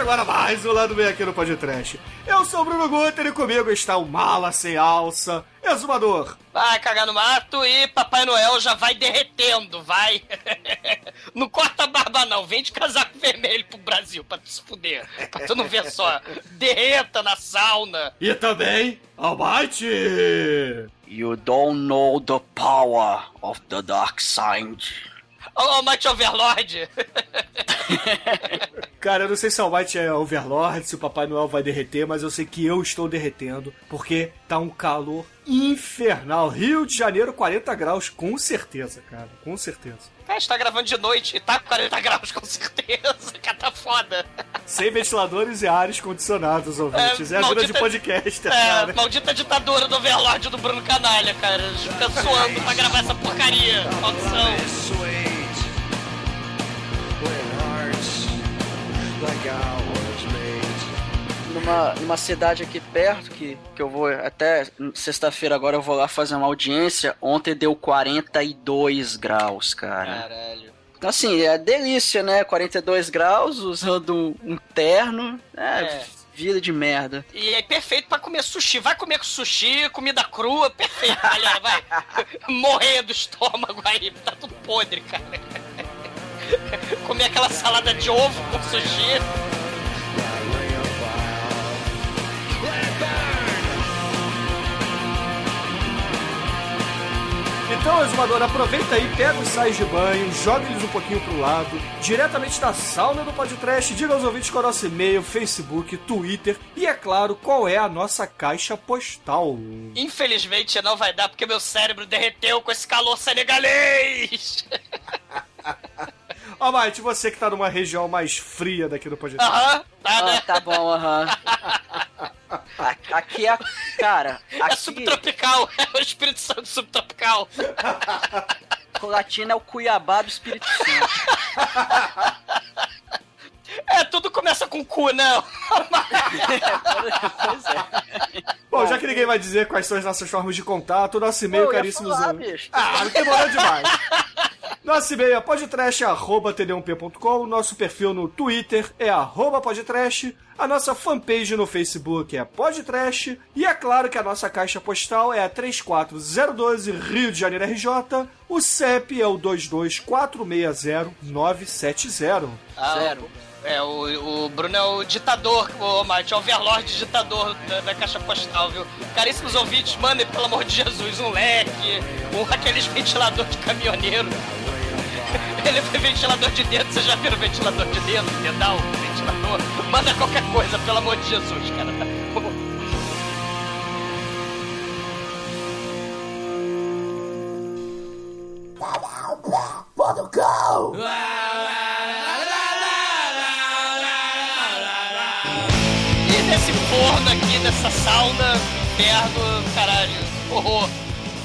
Começa agora mais um Lado Bem aqui no Podcast. Eu sou o Bruno Guter e comigo está o Mala Sem Alça, Exumador. Vai cagar no mato e Papai Noel já vai derretendo, vai. não corta a barba não, vem de casaco vermelho pro Brasil pra tu se fuder. Pra tu não ver só. Derreta na sauna. E também, Almighty. You don't know the power of the dark side. Ô, oh, Mighty Overlord. Cara, eu não sei se o Almighty é Overlord, se o Papai Noel vai derreter, mas eu sei que eu estou derretendo, porque tá um calor infernal. Rio de Janeiro, 40 graus, com certeza, cara, com certeza. Cara, a gente tá gravando de noite e tá 40 graus, com certeza. Cara, tá foda. Sem ventiladores e ares condicionados, ouvintes. É, é a vida de podcast, é, cara. maldita ditadura do Overlord do Bruno Canalha, cara. A gente fica suando pra gravar essa porcaria. Maldição. Numa, numa cidade aqui perto, que, que eu vou até sexta-feira agora eu vou lá fazer uma audiência. Ontem deu 42 graus, cara. Caralho. Então, assim, é delícia, né? 42 graus, usando um terno. É, é. vida de merda. E é perfeito para comer sushi. Vai comer com sushi, comida crua, perfeito, galera. Vai morrer do estômago aí, tá tudo podre, cara. Comer aquela salada de ovo com sushi. Então, exumador, aproveita aí, pega os sais de banho, joga eles um pouquinho pro lado, diretamente da sauna do podcast, diga aos ouvintes qual é o nosso e-mail, Facebook, Twitter e, é claro, qual é a nossa caixa postal. Infelizmente não vai dar porque meu cérebro derreteu com esse calor senegalês. Ó, oh, Mate, você que tá numa região mais fria daqui do podcast. Aham, uh -huh, tá, né? Ah, tá bom, aham. Uh -huh. Aqui é. Cara. É aqui... É subtropical, é o Espírito Santo subtropical. Colatina é o Cuiabá do Espírito Santo. É, tudo começa com cu, não. pois é. Bom, já que ninguém vai dizer quais são as nossas formas de contato, nosso e-mail, caríssimos. Ah, não demorou demais. Nosso e-mail é podtrash.td1p.com, nosso perfil no Twitter é arroba podtrash, a nossa fanpage no Facebook é podtrash e é claro que a nossa caixa postal é a 34012 Rio de Janeiro RJ, o CEP é o 22460-970. Ah, Zero. É, o, o Bruno é o ditador, o Mate, é o overlord ditador da, da, caixa postal, viu? Caríssimos ouvintes, mandem, pelo amor de Jesus, um leque, um aqueles ventilador de caminhoneiro. Ele foi ventilador de dentro, você já viu ventilador de dentro? Pedal, ventilador. Manda qualquer coisa, pelo amor de Jesus, cara. Portugal! E nessa sauna, inferno, caralho, horror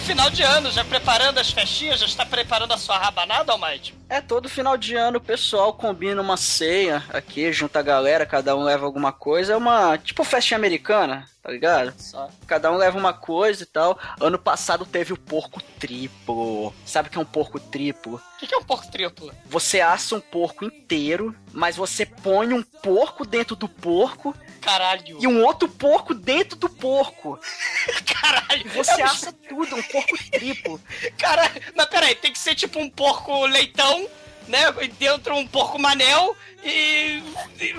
final de ano, já preparando as festinhas, já está preparando a sua rabanada, Almighty? É, todo final de ano o pessoal combina uma ceia aqui, junta a galera, cada um leva alguma coisa. É uma, tipo, festinha americana, tá ligado? Só. Cada um leva uma coisa e tal. Ano passado teve o porco triplo. Sabe o que é um porco triplo? O que, que é um porco triplo? Você assa um porco inteiro, mas você põe um porco dentro do porco Caralho. E um outro porco dentro do porco. Caralho. Você é assa tudo, um porco triplo. Cara, mas peraí, tem que ser tipo um porco leitão, né? Dentro um porco manel e,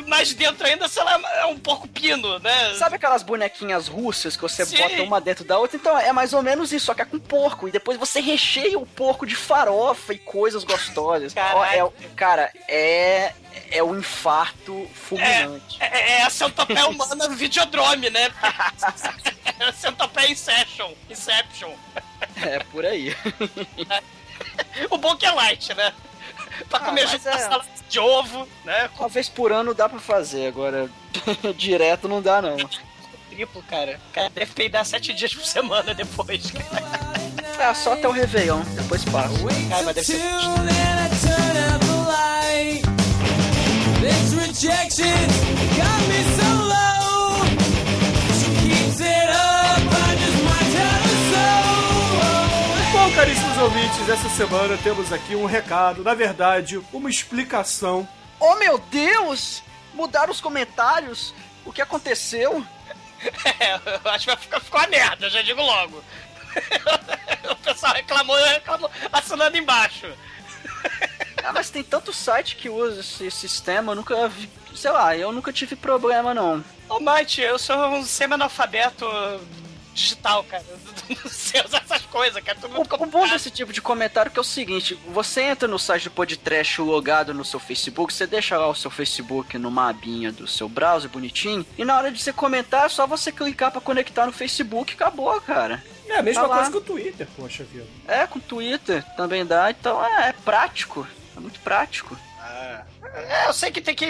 mais dentro ainda, sei lá, é um porco pino, né? Sabe aquelas bonequinhas russas que você Sim. bota uma dentro da outra? Então é mais ou menos isso, só que é com porco. E depois você recheia o porco de farofa e coisas gostosas. É, cara, é, é o um infarto fulminante. É, é, é a centopeia humana videodrome, né? é a centopeia Inception. Inception. É, por aí. o bom que é light, né? pra ah, comer ah, junto é... salada de ovo, né? Talvez por ano dá pra fazer, agora direto não dá, não. Triplo, cara. O cara deve peidar sete dias por semana depois, cara. Ah, só até o Réveillon, depois passa. Cara, mas deve ser... This rejection got me so low. She keeps it up. Caríssimos ouvintes, essa semana temos aqui um recado, na verdade, uma explicação. Oh meu Deus! Mudaram os comentários? O que aconteceu? É, eu acho que vai ficar, ficou uma merda, já digo logo. o pessoal reclamou, reclamou assinando embaixo. Ah, mas tem tanto site que usa esse sistema, eu nunca vi. Sei lá, eu nunca tive problema não. Ô, Mate, eu sou um semi-analfabeto digital, cara. Não sei usar essas coisas, cara. Tudo o, o bom desse tipo de comentário que é o seguinte: você entra no site do Podtrash logado no seu Facebook, você deixa lá o seu Facebook numa abinha do seu browser bonitinho, e na hora de você comentar é só você clicar para conectar no Facebook e acabou, cara. É a mesma tá coisa que o Twitter, poxa vida. É, com o Twitter também dá, então é, é prático. É muito prático. É, eu sei que tem que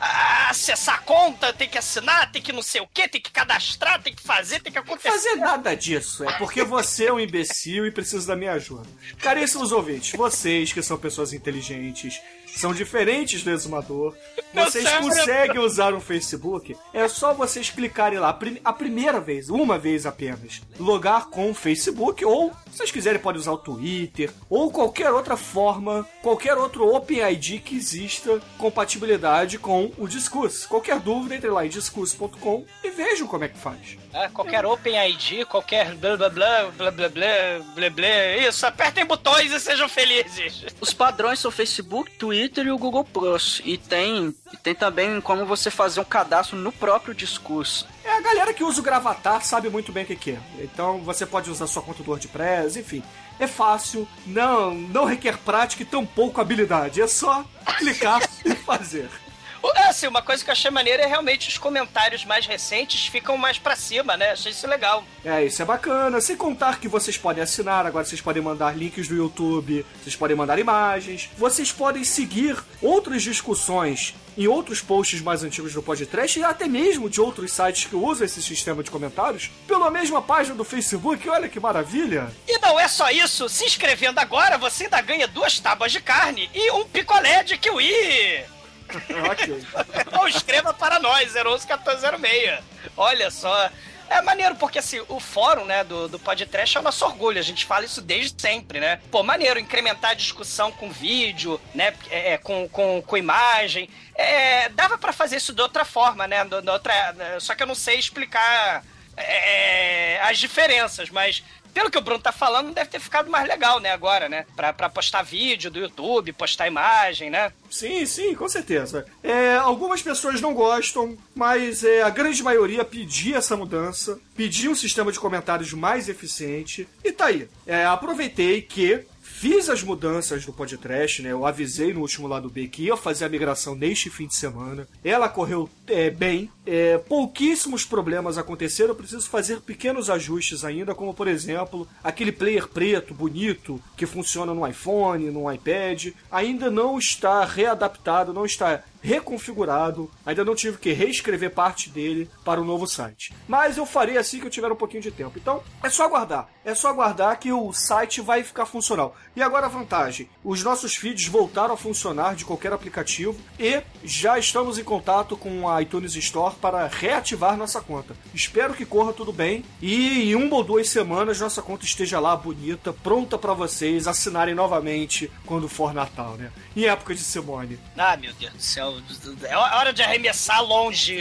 ah, acessar a conta, tem que assinar, tem que não sei o que, tem que cadastrar, tem que fazer, tem que acontecer. Fazer nada disso, é porque você é um imbecil e precisa da minha ajuda. Caríssimos ouvintes, vocês que são pessoas inteligentes, são diferentes do exumador. Vocês conseguem usar o Facebook. É só vocês clicarem lá a primeira vez, uma vez apenas, logar com o Facebook ou, se vocês quiserem, podem usar o Twitter ou qualquer outra forma, qualquer outro OpenID que exista compatibilidade com o Discuss. Qualquer dúvida, entre lá em discuss.com e vejam como é que faz. Né? qualquer Qualquer OpenID, qualquer blá blá blá, blá blá blá, blá blá, isso, apertem botões e sejam felizes. Os padrões são Facebook, Twitter e o Google Plus. E tem, tem também como você fazer um cadastro no próprio discurso. É, a galera que usa o Gravatar sabe muito bem o que, que é. Então você pode usar sua conta do WordPress, enfim. É fácil, não, não requer prática e tampouco habilidade. É só clicar e fazer. É, assim, uma coisa que eu achei maneira é realmente os comentários mais recentes ficam mais para cima, né? Achei isso legal. É, isso é bacana. Sem contar que vocês podem assinar, agora vocês podem mandar links do YouTube, vocês podem mandar imagens, vocês podem seguir outras discussões em outros posts mais antigos do podcast e até mesmo de outros sites que usam esse sistema de comentários pela mesma página do Facebook. Olha que maravilha! E não é só isso, se inscrevendo agora você ainda ganha duas tábuas de carne e um picolé de kiwi! ok. Ou escreva para nós, 011-1406. Olha só. É maneiro, porque assim, o fórum, né, do, do podcast é o nosso orgulho. A gente fala isso desde sempre, né? Pô, maneiro, incrementar a discussão com vídeo, né? É, é com, com, com imagem. É, dava para fazer isso de outra forma, né? De, de outra, só que eu não sei explicar é, as diferenças, mas pelo que o Bruno tá falando, deve ter ficado mais legal, né, agora, né? Pra, pra postar vídeo do YouTube, postar imagem, né? Sim, sim, com certeza. É, algumas pessoas não gostam, mas é, a grande maioria pedia essa mudança, pedia um sistema de comentários mais eficiente, e tá aí. É, aproveitei que Fiz as mudanças do podcast, né? Eu avisei no último lado B que ia fazer a migração neste fim de semana. Ela correu é, bem. É, pouquíssimos problemas aconteceram. Eu preciso fazer pequenos ajustes ainda, como por exemplo, aquele player preto, bonito, que funciona no iPhone, no iPad. Ainda não está readaptado, não está reconfigurado. Ainda não tive que reescrever parte dele para o novo site. Mas eu farei assim que eu tiver um pouquinho de tempo. Então, é só aguardar. É só aguardar que o site vai ficar funcional. E agora a vantagem: os nossos feeds voltaram a funcionar de qualquer aplicativo e já estamos em contato com a iTunes Store para reativar nossa conta. Espero que corra tudo bem e em uma ou duas semanas nossa conta esteja lá bonita, pronta para vocês assinarem novamente quando for Natal, né? Em época de Simone. Ah, meu Deus do céu. É hora de arremessar longe,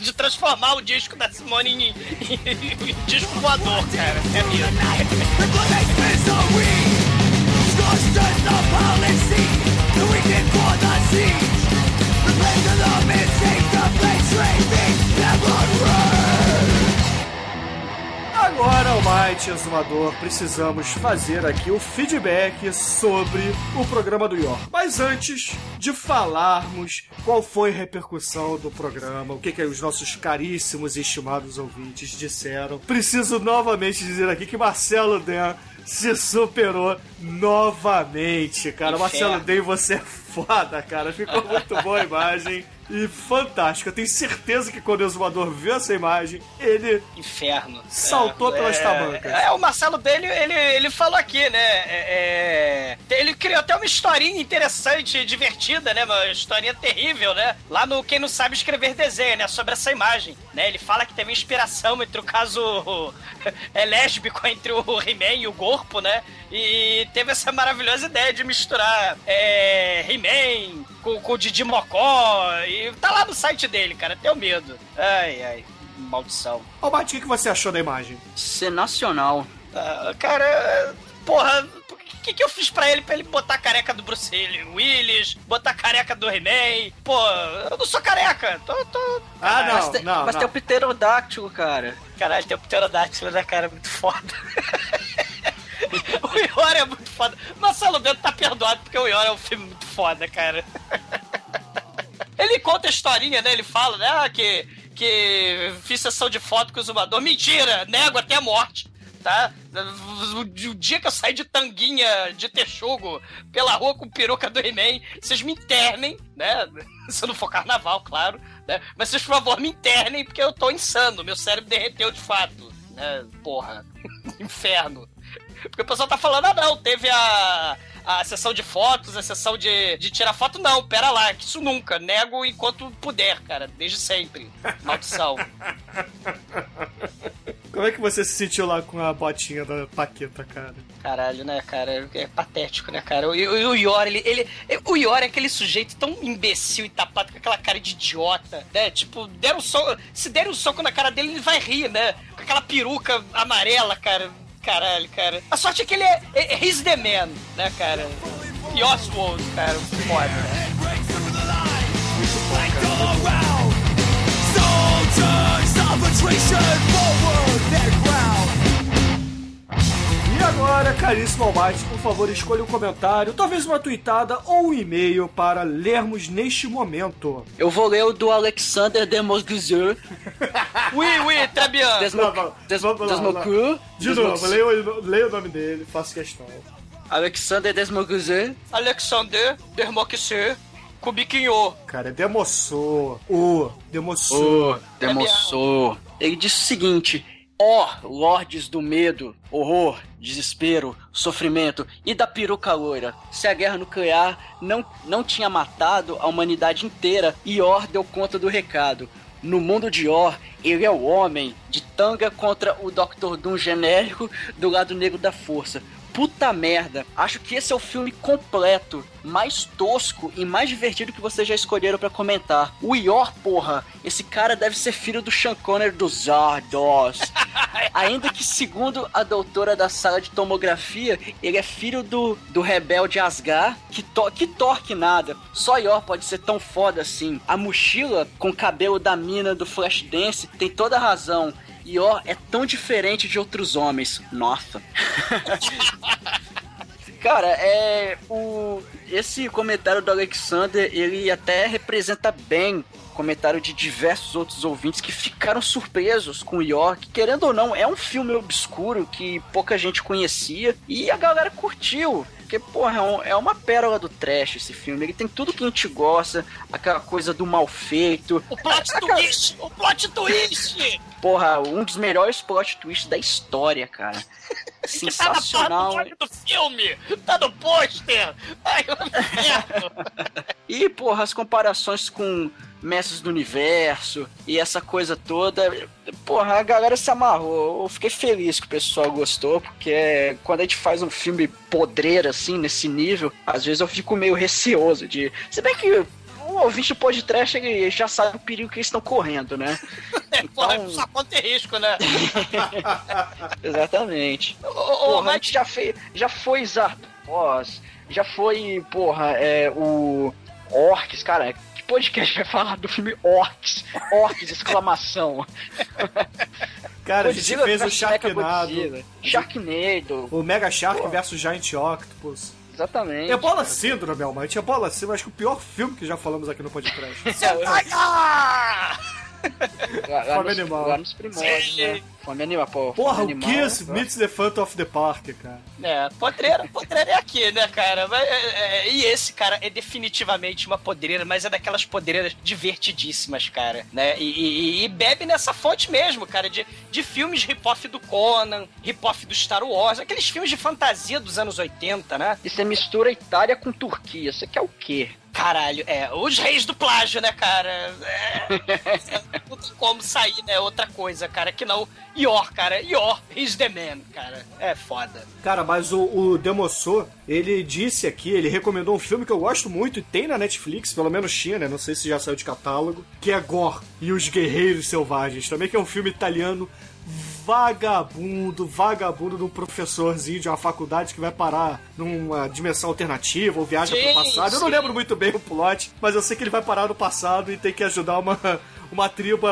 de transformar o disco da Simone em, em, em disco voador, cara. É mesmo. Almighty Exumador, precisamos fazer aqui o feedback sobre o programa do York. Mas antes de falarmos qual foi a repercussão do programa, o que, que os nossos caríssimos e estimados ouvintes disseram, preciso novamente dizer aqui que Marcelo Dan se superou novamente, cara. Marcelo Dan, você é foda, cara. Ficou muito boa a imagem e fantástico. Eu tenho certeza que quando o exumador viu essa imagem, ele. Inferno. Saltou é, pelas é, tamancas. É, o Marcelo dele, ele, ele falou aqui, né? É, é, ele criou até uma historinha interessante, divertida, né? Uma historinha terrível, né? Lá no Quem Não Sabe Escrever Desenho, né? Sobre essa imagem. Né? Ele fala que teve inspiração entre o caso é, lésbico entre o He-Man e o Corpo, né? E teve essa maravilhosa ideia de misturar é, He-Man com, com o Didi Mocó. E tá lá no site dele, cara. Tenho medo. Ai, ai. Maldição. Ô, Bati, o que você achou da imagem? Sensacional. Uh, cara, porra, o que, que eu fiz pra ele pra ele botar a careca do Bruce Willis, botar a careca do He-Man? Pô, eu não sou careca. Tô, tô... Ah, não, mas tem, não. Mas não. tem o pterodáctilo, cara. Caralho, tem o pterodáctilo, né, cara? Muito foda. o Iora é muito foda. Marcelo Bento tá perdoado porque o Iora é um filme muito foda, cara. Ele conta a historinha, né? Ele fala, né? Ah, que, que fiz sessão de foto com o Zumador. Mentira! Nego até a morte tá? O, dia que eu sair de tanguinha de texugo pela rua com peruca do He-Man, vocês me internem, né? Se não for carnaval, claro, né? Mas vocês, por favor, me internem, porque eu tô insano, meu cérebro derreteu de fato, né? Porra, inferno. Porque o pessoal tá falando, ah não, teve a, a sessão de fotos, a sessão de, de tirar foto. Não, pera lá, que isso nunca. Nego enquanto puder, cara, desde sempre. Maldição. Como é que você se sentiu lá com a botinha da Paqueta, cara? Caralho, né, cara? É patético, né, cara? O, o, o Yor, ele, ele. O Yor é aquele sujeito tão imbecil e tapado com aquela cara de idiota, né? Tipo, deram um soco. Se der um soco na cara dele, ele vai rir, né? Com aquela peruca amarela, cara Caralho, cara. A sorte é que ele é. é, he's the man, né, cara? E Oswald, cara, foda. E agora, caríssimo Almighty, por favor, escolha um comentário, talvez uma tweetada ou um e-mail para lermos neste momento. Eu vou ler o do Alexander Demosguzer. oui, oui, très bien. Desmocru. De novo, leia o, leia o nome dele, faço questão. Alexander Desmoguzer. Alexander Desmoguzer. Kubikinho. Cara, é demossou. O, demossou. O, demossou. Ele disse o seguinte: Ó, oh, lordes do medo, horror, desespero, sofrimento e da peruca loira. Se a guerra nuclear não, não tinha matado a humanidade inteira, Ior deu conta do recado. No mundo de Or, ele é o homem de tanga contra o Dr. Doom genérico do lado negro da força puta merda. Acho que esse é o filme completo, mais tosco e mais divertido que vocês já escolheram para comentar. O Ior, porra, esse cara deve ser filho do Sean Connery do Zardos. Ainda que, segundo a doutora da sala de tomografia, ele é filho do, do rebelde Asgar, que, to que torque nada. Só Ior pode ser tão foda assim. A mochila com o cabelo da mina do Flashdance tem toda a razão. E ó, é tão diferente de outros homens. Nossa. Cara, é o esse comentário do Alexander, ele até representa bem comentário de diversos outros ouvintes que ficaram surpresos com o York. Querendo ou não, é um filme obscuro que pouca gente conhecia e a galera curtiu. Porque, porra, é, é uma pérola do trash esse filme. Ele tem tudo que a gente gosta, aquela coisa do mal feito. O plot twist! O plot twist! Porra, um dos melhores plot twists da história, cara. Sensacional. tá do filme! Tá no pôster! Ai, E, porra, as comparações com Mestres do Universo e essa coisa toda. Porra, a galera se amarrou. Eu fiquei feliz que o pessoal gostou, porque quando a gente faz um filme podreiro assim, nesse nível, às vezes eu fico meio receoso de. Se bem que o ouvinte do podcast ele já sabe o perigo que eles estão correndo, né? Então... Porra, só conta risco, né? Exatamente. Ô, porra, mas... a gente já, fez, já foi Zardos, já foi, porra, é, o Orcs, cara, podcast vai falar do filme Orcs. Orcs, exclamação. Cara, Godzilla a gente fez o Sharknado. Sharknado. O Mega Shark Pô. versus Giant Octopus. Exatamente. É bola síndrome, Almighty. É bola síndrome. Acho que o pior filme que já falamos aqui no podcast. lá, lá, nos, lá nos primórdios, né? Fome anima, pô. Porra, fome o animal, Kiss né? meets the Phantom of the Park, cara. É, podreira, podreira é aqui, né, cara? Mas, é, é, e esse, cara, é definitivamente uma podreira, mas é daquelas podreiras divertidíssimas, cara, né? E, e- e bebe nessa fonte mesmo, cara, de, de filmes hip-hop do Conan, hip-hop do Star Wars, aqueles filmes de fantasia dos anos 80, né? E você mistura Itália com Turquia. Você quer o quê? Caralho, é, os reis do plágio, né, cara? É, não tem como sair, né? Outra coisa, cara, que não. Yor, cara, Yor, he's the man, cara. É foda. Cara, mas o, o Demossô, ele disse aqui, ele recomendou um filme que eu gosto muito e tem na Netflix, pelo menos tinha, né? Não sei se já saiu de catálogo, que é Gore e os Guerreiros Selvagens. Também que é um filme italiano vagabundo, vagabundo de um professorzinho de uma faculdade que vai parar numa dimensão alternativa ou viaja Sim, pro passado. Eu não sim. lembro muito bem o plot, mas eu sei que ele vai parar no passado e tem que ajudar uma, uma tribo,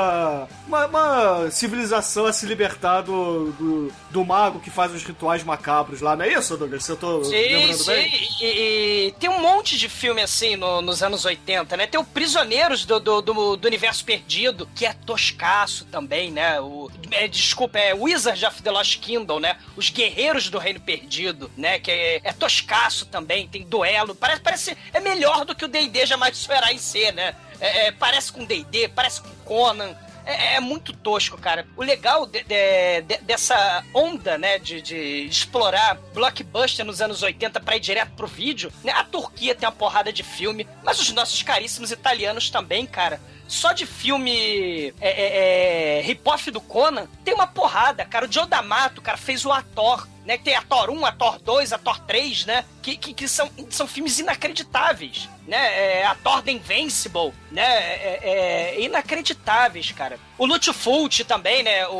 uma, uma civilização a se libertar do, do, do mago que faz os rituais macabros lá. Não é isso, Douglas? Eu tô Sim, lembrando sim. bem? E, e tem um monte de filme assim no- nos anos 80, né? Tem o Prisioneiros do, do, do- do Universo Perdido, que é toscaço também, né? O, é, desculpa, é Wizard of the Lost Kingdom, né? Os Guerreiros do Reino Perdido, né? Que é, é toscaço também, tem duelo. Parece, parece é melhor do que o D&D jamais esperar em ser, né? É, é, parece com D&D, parece com Conan. É, é muito tosco, cara. O legal de- de- de- dessa onda, né, de, explorar blockbuster nos anos 80 pra ir direto pro vídeo, né? A Turquia tem uma porrada de filme, mas os nossos caríssimos italianos também, cara. Só de filme é, é, é, hip-hop do Conan, tem uma porrada, cara. O Joe D'Amato, cara, fez o Ator, né? Tem Ator 1, Ator 2, Ator 3, né? Que, que, que são, são filmes inacreditáveis, né? É, Ator The Invincible, né? É, é, inacreditáveis, cara. O Lúcio também, né? O,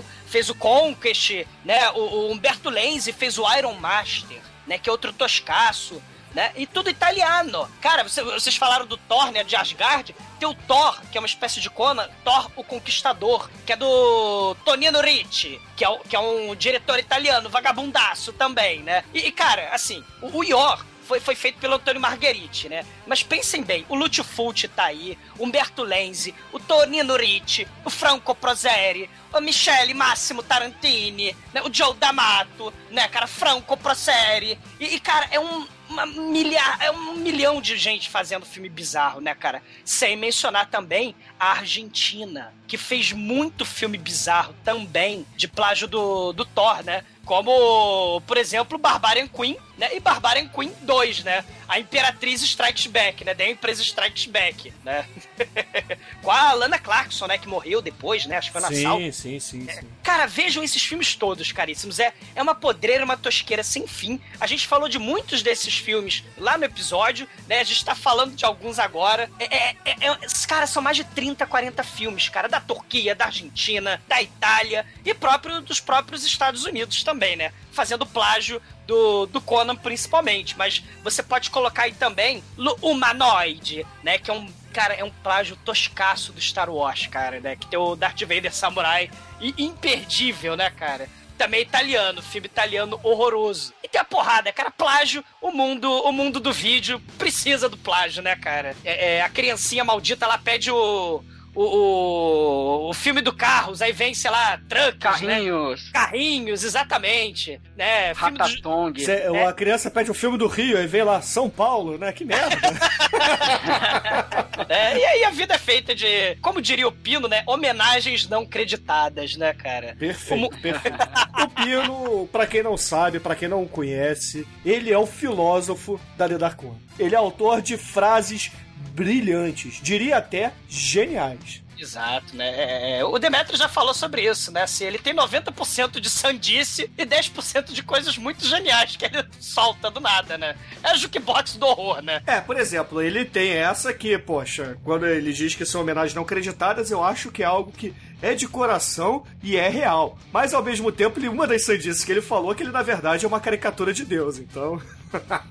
o- fez o Conquest, né? O, o Humberto Lenzi fez o Iron Master, né? Que é outro toscaço. Né? E tudo italiano. Cara, você- vocês falaram do Thor, né? De Asgard. Tem o Thor, que é uma espécie de Conan, Thor o Conquistador, que é do Tonino Ricci, que é, que é um diretor italiano, vagabundaço também, né? E, e, cara, assim, o, o Yor foi, foi feito pelo Antônio Margheriti, né? Mas pensem bem, o Lúcio Fulci tá aí, Humberto Lenzi, o Tonino Ricci, o Franco Prozeri, o Michele Massimo Tarantini, né? o Joe D'Amato, né, cara, Franco Prozeri. E, e, cara, é um, uma milhar, é um milhão de gente fazendo filme bizarro, né, cara? Sem mencionar também a Argentina, que fez muito filme bizarro também, de plágio do, do Thor, né? Como, por exemplo, Barbarian Queen, né? E Barbarian Queen 2, né? A Imperatriz Strikes Back, né? Da empresa Strikes Back, né? Com a Lana Clarkson, né? Que morreu depois, né? Acho que foi na. Sim, sim, sim, sim. Cara, vejam esses filmes todos, caríssimos. É, é uma podreira, uma tosqueira sem fim. A gente falou de muitos desses filmes lá no episódio, né? A gente tá falando de alguns agora. É, é, é, é- caras são mais de 30, 40 filmes, cara, da Turquia, da Argentina, da Itália e próprio dos próprios Estados Unidos também, né? Fazendo plágio do, do Conan principalmente, mas você pode colocar aí também Lu- Humanoid, né? Que é um cara, é um plágio toscaço do Star Wars, cara, né? Que tem o Darth Vader Samurai e imperdível, né, cara? Também italiano, filme italiano horroroso. E tem a porrada, cara, plágio, o mundo, o mundo do vídeo precisa do plágio, né, cara? É, é, a criancinha maldita lá pede o, o, o, o filme do Carros, aí vem, sei lá, Trucks, né? Carrinhos, Carrinhos, exatamente, né? Filme do, Ratatong. Cê- A criança pede o filme do Rio, aí vem lá São Paulo, né? Que merda. É, e aí a vida é feita de, como diria o Pino, né? Homenagens não creditadas, né, cara? Perfeito, Como- perfeito. O Pino, pra quem não sabe, pra quem não conhece, ele é o filósofo da Ledarcon. Ele é autor de frases brilhantes, diria até geniais. Exato, né? É, é, o Demetrio já falou sobre isso, né? Assim, ele tem 90% de sandice e 10% de coisas muito geniais que ele solta do nada, né? É a jukebox do horror, né? É, por exemplo, ele tem essa que, poxa, quando ele diz que são homenagens não creditadas, eu acho que é algo que é de coração e é real. Mas ao mesmo tempo, uma das sandices que ele falou é que ele na verdade é uma caricatura de Deus, então.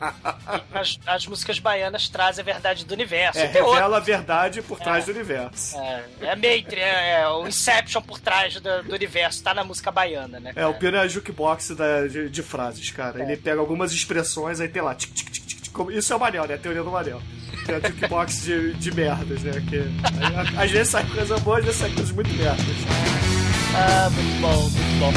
As, as músicas baianas trazem a verdade do universo. É, revela a verdade por trás do universo. É, é Matrix, é, é o Inception por trás do, do universo, tá na música baiana, né? É, o Pino é a jukebox da- de, de frases, cara. Ele pega algumas expressões, aí tem lá. tic, tic, tic, tic, como- isso é o Manel, né? A teoria do Manel. Tem a jukebox de, de merdas, né? Que, aí, às vezes sai coisa boa, às vezes sai coisas muito merdas. Ah, muito bom, muito bom.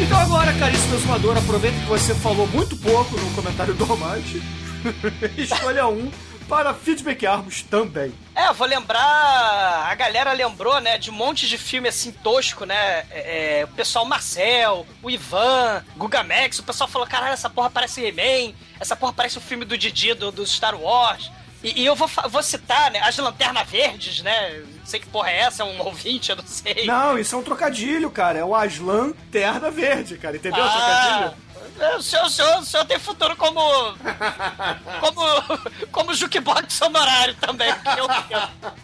Então agora, caríssimo exumador, aproveita que você falou muito pouco no comentário do Romante. Escolha um para feedbackarmos também. É, vou lembrar. A galera lembrou, né, de um monte de filme assim tosco, né? É, é o pessoal Marcel, o Ivan, Guga Max, o pessoal falou: caralho, essa porra parece He-Man, essa porra parece o filme do Didi do, do Star Wars. E, e, eu vou, vou citar, né, as lanternas verdes, né? Não sei que porra é essa, é um ouvinte, eu não sei. Não, isso é um trocadilho, cara. É o Aslan Terna Verde, cara. Entendeu ah, o trocadilho? É, o senhor, o, senhor, o senhor tem futuro como. como. como jukebox honorário também, que eu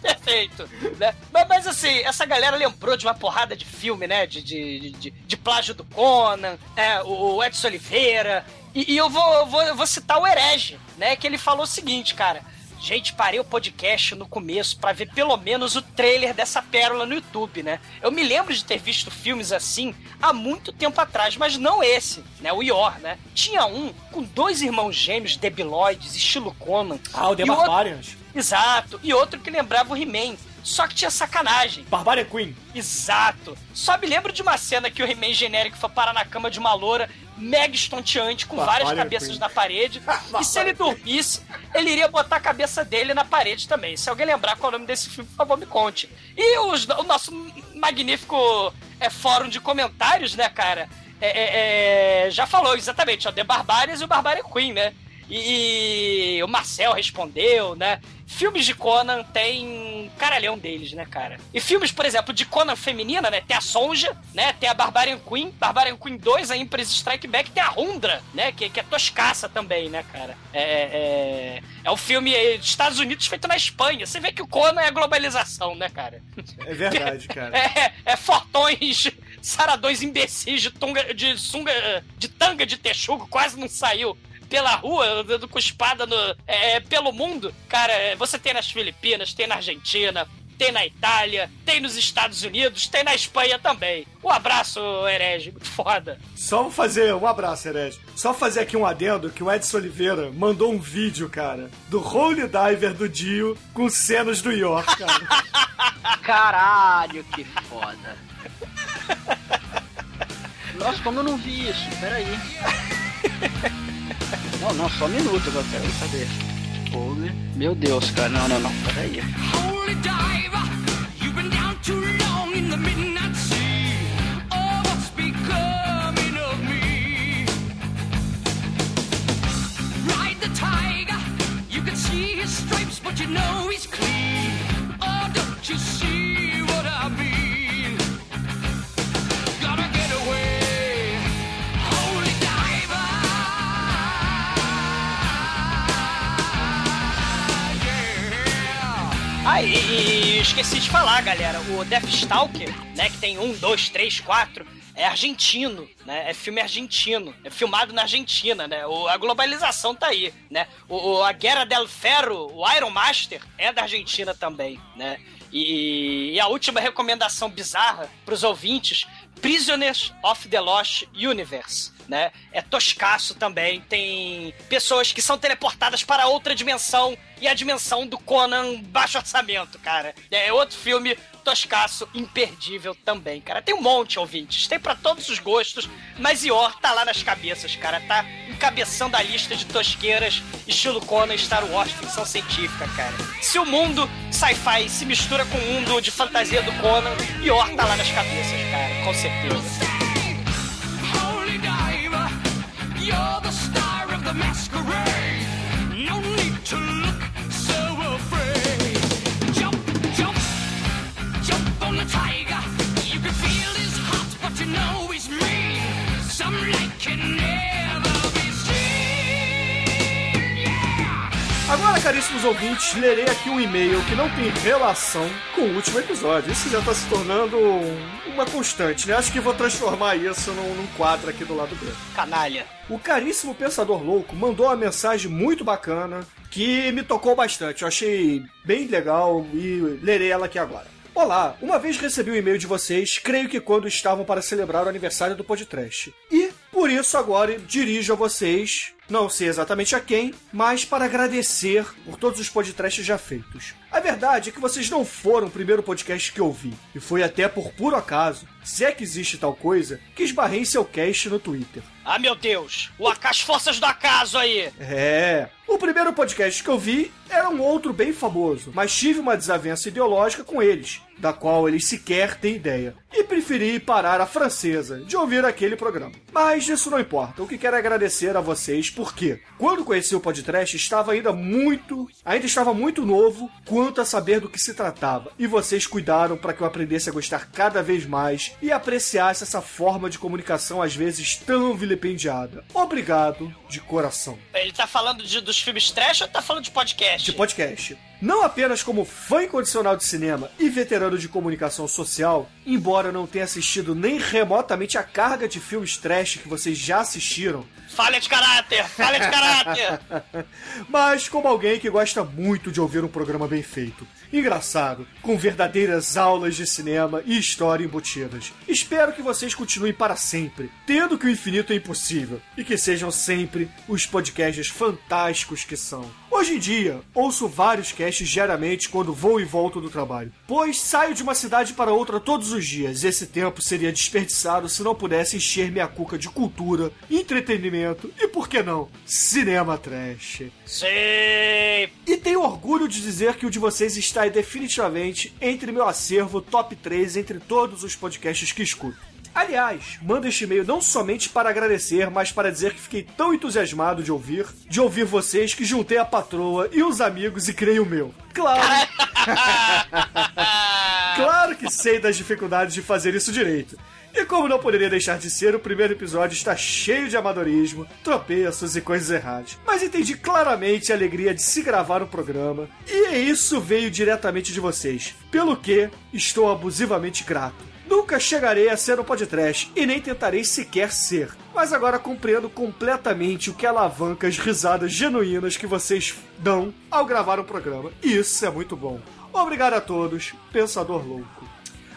Perfeito. Né? Mas, mas, assim, essa galera lembrou de uma porrada de filme, né? De, de, de, de plágio do Conan, é, o Edson Oliveira. E, e eu, vou, eu vou, eu vou citar o Herege, né? Que ele falou o seguinte, cara. Gente, parei o podcast no começo para ver pelo menos o trailer dessa pérola no YouTube, né? Eu me lembro de ter visto filmes assim há muito tempo atrás, mas não esse, né? O Ior, né? Tinha um com dois irmãos gêmeos debiloides, estilo Conan. Ah, o The Barbarians. Outro... Exato. E outro que lembrava o He-Man. Só que tinha sacanagem. Barbarian Queen. Exato. Só me lembro de uma cena que o He-Man genérico foi parar na cama de uma loura mega estonteante, com várias cabeças na parede. e se ele dormisse, ele iria botar a cabeça dele na parede também. Se alguém lembrar qual é o nome desse filme, por favor, me conte. E os, o nosso magnífico é, fórum de comentários, né, cara? É, é, é já falou exatamente, ó, The Barbarians e o Barbarian Queen, né? E o Marcel respondeu, né? Filmes de Conan tem um caralhão deles, né, cara? E filmes, por exemplo, de Conan feminina, né? Tem a Sonja, né? Tem a Barbarian Queen, Barbarian Queen 2, a Empress Strike Back, tem a Rundra, né? Que, que é toscaça também, né, cara? É, é, é um filme dos Estados Unidos feito na Espanha. Você vê que o Conan é a globalização, né, cara? É verdade, cara. é, é fortões saradões imbecis de, tunga, de sunga, de tanga de texugo, quase não saiu pela rua, andando com espada no, é, é, pelo mundo, cara, é, você tem nas Filipinas, tem na Argentina, tem na Itália, tem nos Estados Unidos, tem na Espanha também. Um abraço, herege, muito foda. Só vou fazer um abraço, herege. Só fazer aqui um adendo que o Edson Oliveira mandou um vídeo, cara, do Holy Diver do Dio com cenas do York, cara. Caralho, que foda. Nossa, como eu não vi isso? Peraí. Não, não, só um minuto, eu quero saber. Holy. Meu Deus, cara, não, não, não, peraí. Holy diver, you've been down too long in the midnight sea. Oh, what's becoming of me? Ride the tiger, you can see his stripes, but you know he's clean. Oh, don't you see Ah, e, e, esqueci de falar, galera. O Deathstalker, né, que tem um, dois, três, quatro, é argentino, né? É filme argentino. É filmado na Argentina, né? O, a globalização tá aí, né? O, a Guerra del Ferro, o Iron Master, é da Argentina também, né? E, e a última recomendação bizarra pros ouvintes: Prisoners of the Lost Universe né? É toscaço também. Tem pessoas que são teleportadas para outra dimensão e a dimensão do Conan baixo orçamento, cara. É outro filme toscaço, imperdível também, cara. Tem um monte, ouvintes. Tem para todos os gostos, mas Ior tá lá nas cabeças, cara. Tá encabeçando a lista de tosqueiras estilo Conan Star Wars ficção científica, cara. Se o mundo sci-fi se mistura com o mundo de fantasia do Conan, Ior tá lá nas cabeças, cara, com certeza. You're the star of the masquerade. No need to look so afraid. Jump, jump, jump on the tiger. You can feel his heart, but you know he's mean. Some like can Agora, caríssimos ouvintes, lerei aqui um e-mail que não tem relação com o último episódio. Isso já está se tornando uma constante, né? Acho que vou transformar isso num, num quadro aqui do lado B. Canalha. O caríssimo Pensador Louco mandou uma mensagem muito bacana que me tocou bastante. Eu achei bem legal e lerei ela aqui agora. Olá, uma vez recebi um e-mail de vocês, creio que quando estavam para celebrar o aniversário do podcast. E Por isso, agora dirijo a vocês não sei exatamente a quem, mas para agradecer por todos os podcasts já feitos. A verdade é que vocês não foram o primeiro podcast que eu vi, e foi até por puro acaso, se é que existe tal coisa, que esbarrei em seu cast no Twitter. Ah, meu Deus! O as forças do acaso aí! É. O primeiro podcast que eu vi era um outro bem famoso, mas tive uma desavença ideológica com eles, da qual eles sequer têm ideia. E preferi parar a francesa de ouvir aquele programa. Mas isso não importa. O que quero é agradecer a vocês porque quando conheci o podcast estava ainda muito, ainda estava muito novo quanto a saber do que se tratava. E vocês cuidaram para que eu aprendesse a gostar cada vez mais e apreciasse essa forma de comunicação às vezes tão vilipendiada. Obrigado de coração. Ele tá falando de, dos filmes trash ou tá falando de podcast? De podcast. Não apenas como fã incondicional de cinema e veterano de comunicação social, embora não tenha assistido nem remotamente a carga de filmes trash que vocês já assistiram. Falha de caráter! Falha de caráter! Mas como alguém que gosta muito de ouvir um programa bem feito engraçado, com verdadeiras aulas de cinema e história embutidas. Espero que vocês continuem para sempre, tendo que o infinito é impossível, e que sejam sempre os podcasts fantásticos que são. Hoje em dia, ouço vários casts diariamente quando vou e volto do trabalho, pois saio de uma cidade para outra todos os dias. Esse tempo seria desperdiçado se não pudesse encher minha cuca de cultura, entretenimento e, por que não, cinema trash. Sim! E tenho orgulho de dizer que o de vocês está definitivamente entre meu acervo top 3 entre todos os podcasts que escuto. Aliás, manda este e-mail não somente para agradecer, mas para dizer que fiquei tão entusiasmado de ouvir, de ouvir vocês, que juntei a patroa e os amigos e criei o meu. Claro! claro que sei das dificuldades de fazer isso direito. E como não poderia deixar de ser, o primeiro episódio está cheio de amadorismo, tropeços e coisas erradas. Mas entendi claramente a alegria de se gravar um programa, e isso veio diretamente de vocês, pelo que estou abusivamente grato. Nunca chegarei a ser um podcast e nem tentarei sequer ser. Mas agora compreendo completamente o que alavanca as risadas genuínas que vocês dão ao gravar o um programa. E isso é muito bom. Obrigado a todos, Pensador Louco.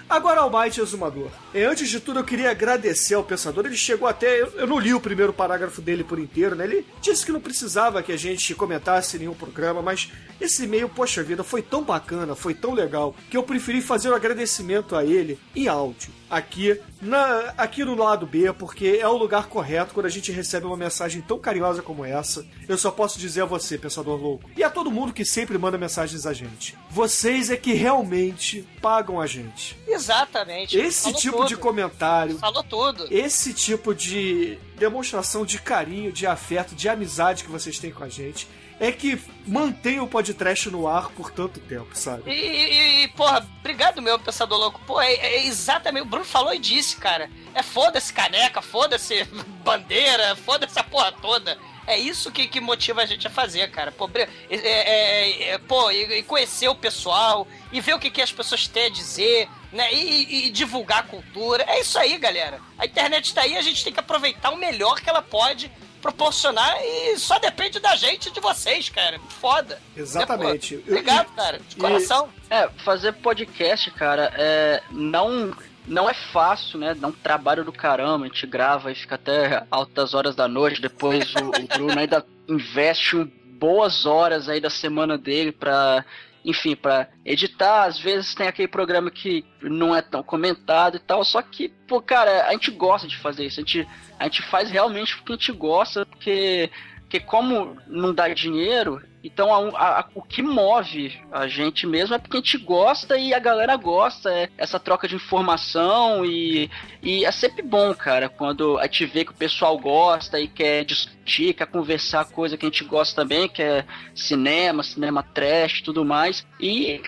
Agora ao Might Exumador. E antes de tudo, eu queria agradecer ao Pensador. Ele chegou até. Eu não li o primeiro parágrafo dele por inteiro, né? Ele disse que não precisava que a gente comentasse nenhum programa, mas esse e-mail, poxa vida, foi tão bacana, foi tão legal, que eu preferi fazer o um agradecimento a ele em áudio aqui, na, aqui no lado B, porque é o lugar correto quando a gente recebe uma mensagem tão carinhosa como essa. Eu só posso dizer a você, pensador louco, e a todo mundo que sempre manda mensagens a gente. Vocês é que realmente pagam a gente. Exatamente. Esse Falou tipo tudo. de comentário. Falou tudo. Esse tipo de demonstração de carinho, de afeto, de amizade que vocês têm com a gente é que mantém o podcast no ar por tanto tempo, sabe? E, e, e porra, obrigado meu pensador louco. Pô, é, é, exatamente. O Bruno falou e disse, cara. É foda-se caneca, foda-se bandeira, foda-se a porra toda. É isso que, que motiva a gente a fazer, cara. Pô, é, é, é, pô e, e, conhecer o pessoal, e ver o que, que as pessoas têm a dizer, né? E, e, divulgar a cultura. É isso aí, galera. A internet está aí, a gente tem que aproveitar o melhor que ela pode proporcionar e só depende da gente e de vocês, cara. Foda. Exatamente. É, obrigado, cara. De coração. É, fazer podcast, cara, é, não não é fácil, né? Dá um trabalho do caramba, a gente grava e fica até altas horas da noite, depois o, o Bruno ainda investe boas horas aí da semana dele pra, enfim, para editar, às vezes tem aquele programa que não é tão comentado e tal, só que, pô, cara, a gente gosta de fazer isso, a gente a gente faz realmente porque a gente gosta, porque, porque como não dá dinheiro, então, a, a, o que move a gente mesmo é porque a gente gosta e a galera gosta. É essa troca de informação e, e é sempre bom, cara, quando a gente vê que o pessoal gosta e quer discutir, quer conversar coisa que a gente gosta também, que é cinema, cinema trash tudo mais. E,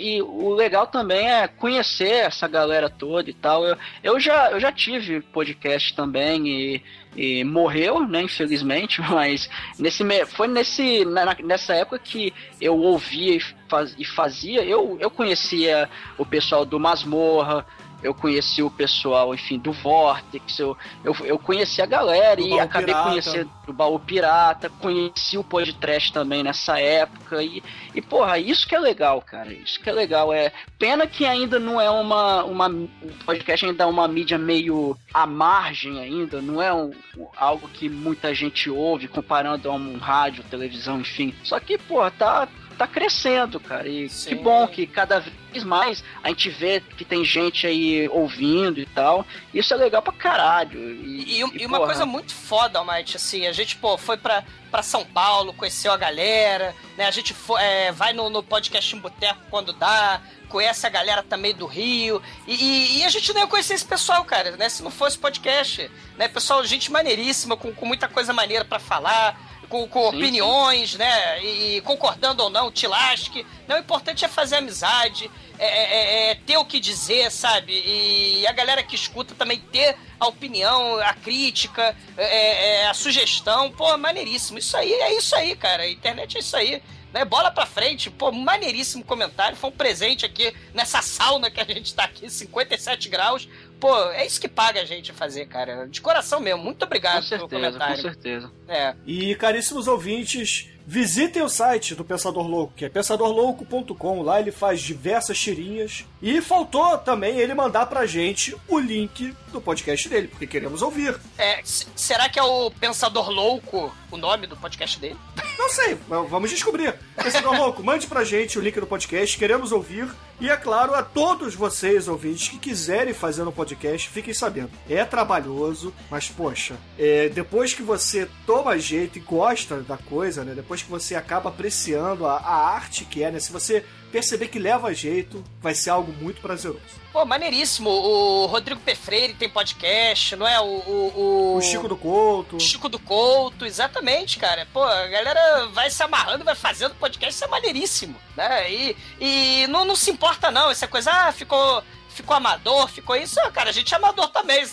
e, o legal também é conhecer essa galera toda e tal. Eu, eu, já, eu já tive podcast também e, e morreu, né, infelizmente, mas nesse, foi nesse, na, nessa época que eu ouvia e, faz, e fazia, eu, eu conhecia o pessoal do Masmorra, eu conheci o pessoal, enfim, do Vortex, eu, eu, eu conheci a galera e acabei pirata. conhecendo o Baú Pirata, conheci o podcast também nessa época e, e, porra, isso que é legal, cara, isso que é legal. É pena que ainda não é uma, uma o podcast ainda é uma mídia meio à margem ainda, não é um, algo que muita gente ouve comparando a um rádio, televisão, enfim. Só que, porra, tá tá crescendo, cara. E Sim. que bom que cada vez mais a gente vê que tem gente aí ouvindo e tal. Isso é legal pra caralho. E, e, e, e uma coisa muito foda, Almighty, assim, a gente, pô, foi pra, pra São Paulo, conheceu a galera, né? A gente foi, é, vai no, no podcast em Boteco quando dá, conhece a galera também do Rio. E, e, e, a gente não ia conhecer esse pessoal, cara, né? Se não fosse podcast, né? Pessoal, gente maneiríssima, com, com muita coisa maneira para falar com, com sim, opiniões, sim. né? E concordando ou não, te lasque. Não, o importante é fazer amizade, é, é, é, é ter o que dizer, sabe? E a galera que escuta também ter a opinião, a crítica, é, é, é, a sugestão. Pô, maneiríssimo. Isso aí é isso aí, cara. A internet é isso aí. Né? Bola pra frente, pô, maneiríssimo comentário. Foi um presente aqui nessa sauna que a gente tá aqui, 57 graus. Pô, é isso que paga a gente fazer, cara. De coração mesmo. Muito obrigado com certeza, pelo comentário. Com certeza. É. E caríssimos ouvintes, visitem o site do Pensador Louco, que é pensadorlouco.com. Lá ele faz diversas tirinhas. E faltou também ele mandar pra gente o link do podcast dele, porque queremos ouvir. É, será que é o Pensador Louco o nome do podcast dele? Não sei, vamos descobrir. Pensador Louco, mande pra gente o link do podcast, queremos ouvir. E é claro, a todos vocês, ouvintes, que quiserem fazer um podcast, fiquem sabendo. É trabalhoso, mas poxa, é, depois que você toma jeito e gosta da coisa, né? Depois que você acaba apreciando a, a arte que é, né? Se você perceber que leva jeito, vai ser algo muito prazeroso. Pô, maneiríssimo. O Rodrigo P. Freire tem podcast, não é? O, o, o... o Chico do Couto. O Chico do Couto, exatamente, cara. Pô, a galera vai se amarrando, vai fazendo podcast, isso é maneiríssimo, né? E, e não, não se importa, não. Essa coisa, ah, ficou ficou amador, ficou isso, ah, cara, a gente é amador também,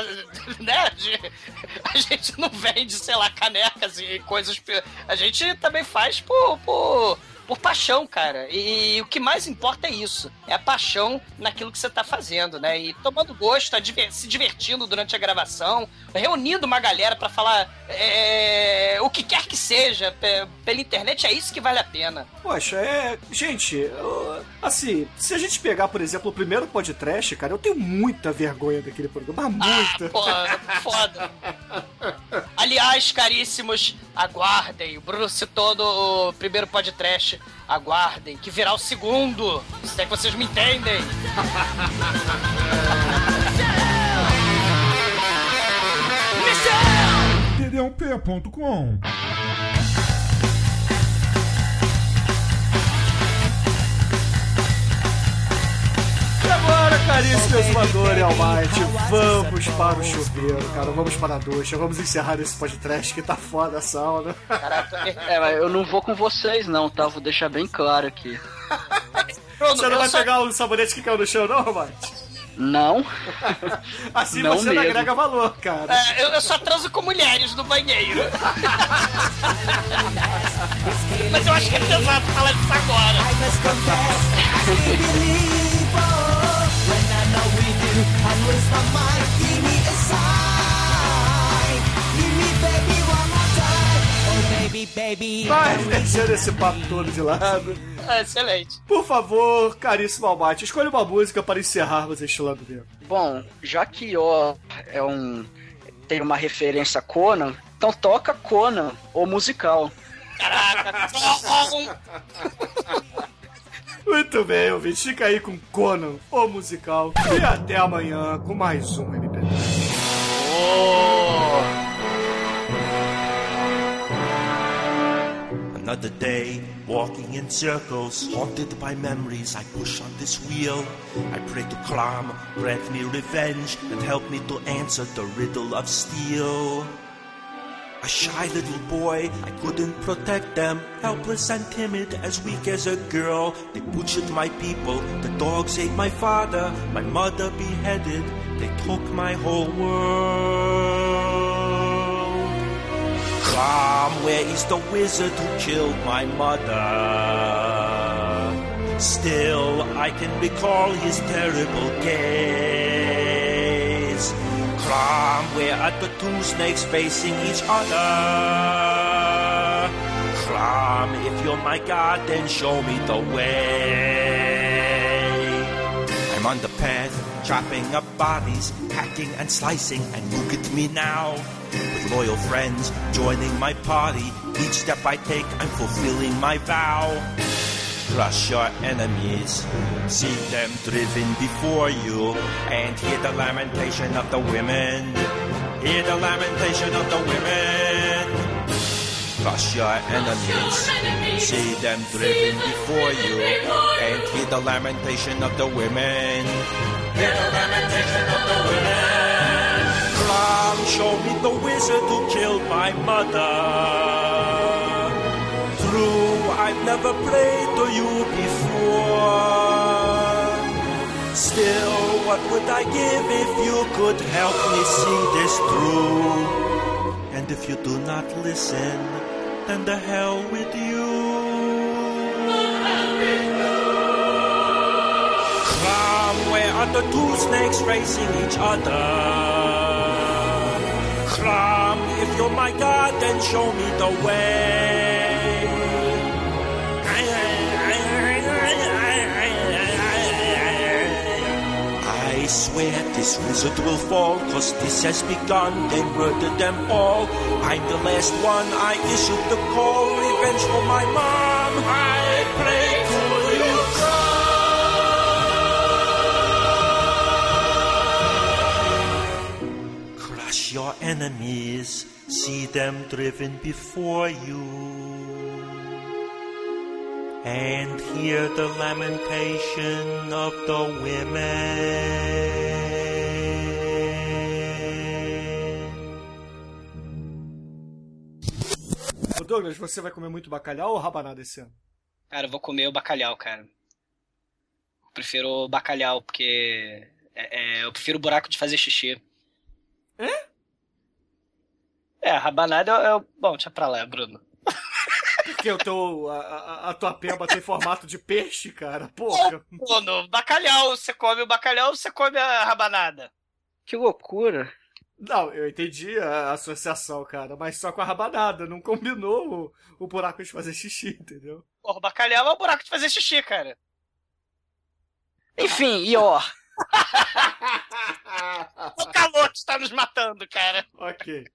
né? A gente não vende, sei lá, canecas e coisas. A gente também faz por, por por paixão, cara. E, e, o que mais importa é isso. É a paixão naquilo que você tá fazendo, né? E tomando gosto, tá se divertindo durante a gravação, reunindo uma galera para falar é, o que quer que seja pela internet, é isso que vale a pena. Poxa, é. Gente, assim, se a gente pegar, por exemplo, o primeiro podcast, cara, eu tenho muita vergonha daquele programa. Ah, muita. Ah, pô, foda. Aliás, caríssimos, aguardem. O Bruno citou no primeiro podcast aguardem, que virá o segundo. Se é que vocês me entendem. td1p.com caríssimo exumador e Almighty, vamos para o chuveiro, cara. Vamos para a ducha. Vamos encerrar esse podcast que tá foda a sauna. Caraca, é, mas eu não vou com vocês, não, tá? Vou deixar bem claro aqui. você não vai só... pegar o sabonete que caiu no chão, não, Almighty? Não. assim não você mesmo. não agrega valor, cara. É, eu, eu, só transo com mulheres no banheiro. Mas eu acho que é pesado falar disso agora. Mas deixando esse papo todo de lado. É, excelente. Por favor, caríssimo Albate, escolha uma música para encerrarmos este lado dentro. Bom, já que ó é um tem uma referência a Conan, então toca Conan, o musical. Caraca, Muito bem, ouvinte. Fica aí com Conan, o musical. E até amanhã com mais um MP3. Oh! Another day, walking in circles, haunted by memories. I push on this wheel. I pray to Klam, grant me revenge, and help me to answer the riddle of steel. A shy little boy, I couldn't protect them. Helpless and timid, as weak as a girl. They butchered my people, the dogs ate my father, my mother beheaded. They took my whole world. Come, where is the wizard who killed my mother? Still, I can recall his terrible game. where are the two snakes facing each other? Climb, if you're my god, then show me the way. I'm on the path, chopping up bodies, hacking and slicing, and look at me now. With loyal friends joining my party, each step I take, I'm fulfilling my vow. Crush your enemies, see them driven before you, and hear the lamentation of the women. Hear the lamentation of the women. Crush your enemies, see them driven before you, and hear the lamentation of the women. Hear the lamentation of the women. Come, show me the wizard who killed my mother. True, I've never prayed to you before. Still, what would I give if you could help me see this through? And if you do not listen, then the hell with you. Come, where are the two snakes racing each other? Come, if you're my god, then show me the way. Swear this wizard will fall, cause this has begun, they murdered them all. I'm the last one, I issued the call, revenge for my mom, I pray to you. Crush your enemies, see them driven before you and hear the lamentation of the women. Douglas, você vai comer muito bacalhau ou rabanada esse ano? Cara, eu vou comer o bacalhau, cara. Eu prefiro bacalhau, porque é, é, eu prefiro o buraco de fazer xixi. É? É, rabanada é, é Bom, deixa pra lá, Bruno. Porque o teu, a, a, tua peba tem formato de peixe, cara. Porra. Pô, no bacalhau, você come o bacalhau você come a rabanada. Que loucura. Não, eu entendi a associação, cara, mas só com a rabanada. Não combinou o, o buraco de fazer xixi, entendeu? Porra, o bacalhau é o buraco de fazer xixi, cara. Enfim, e ó. o calor está nos matando, cara. Ok.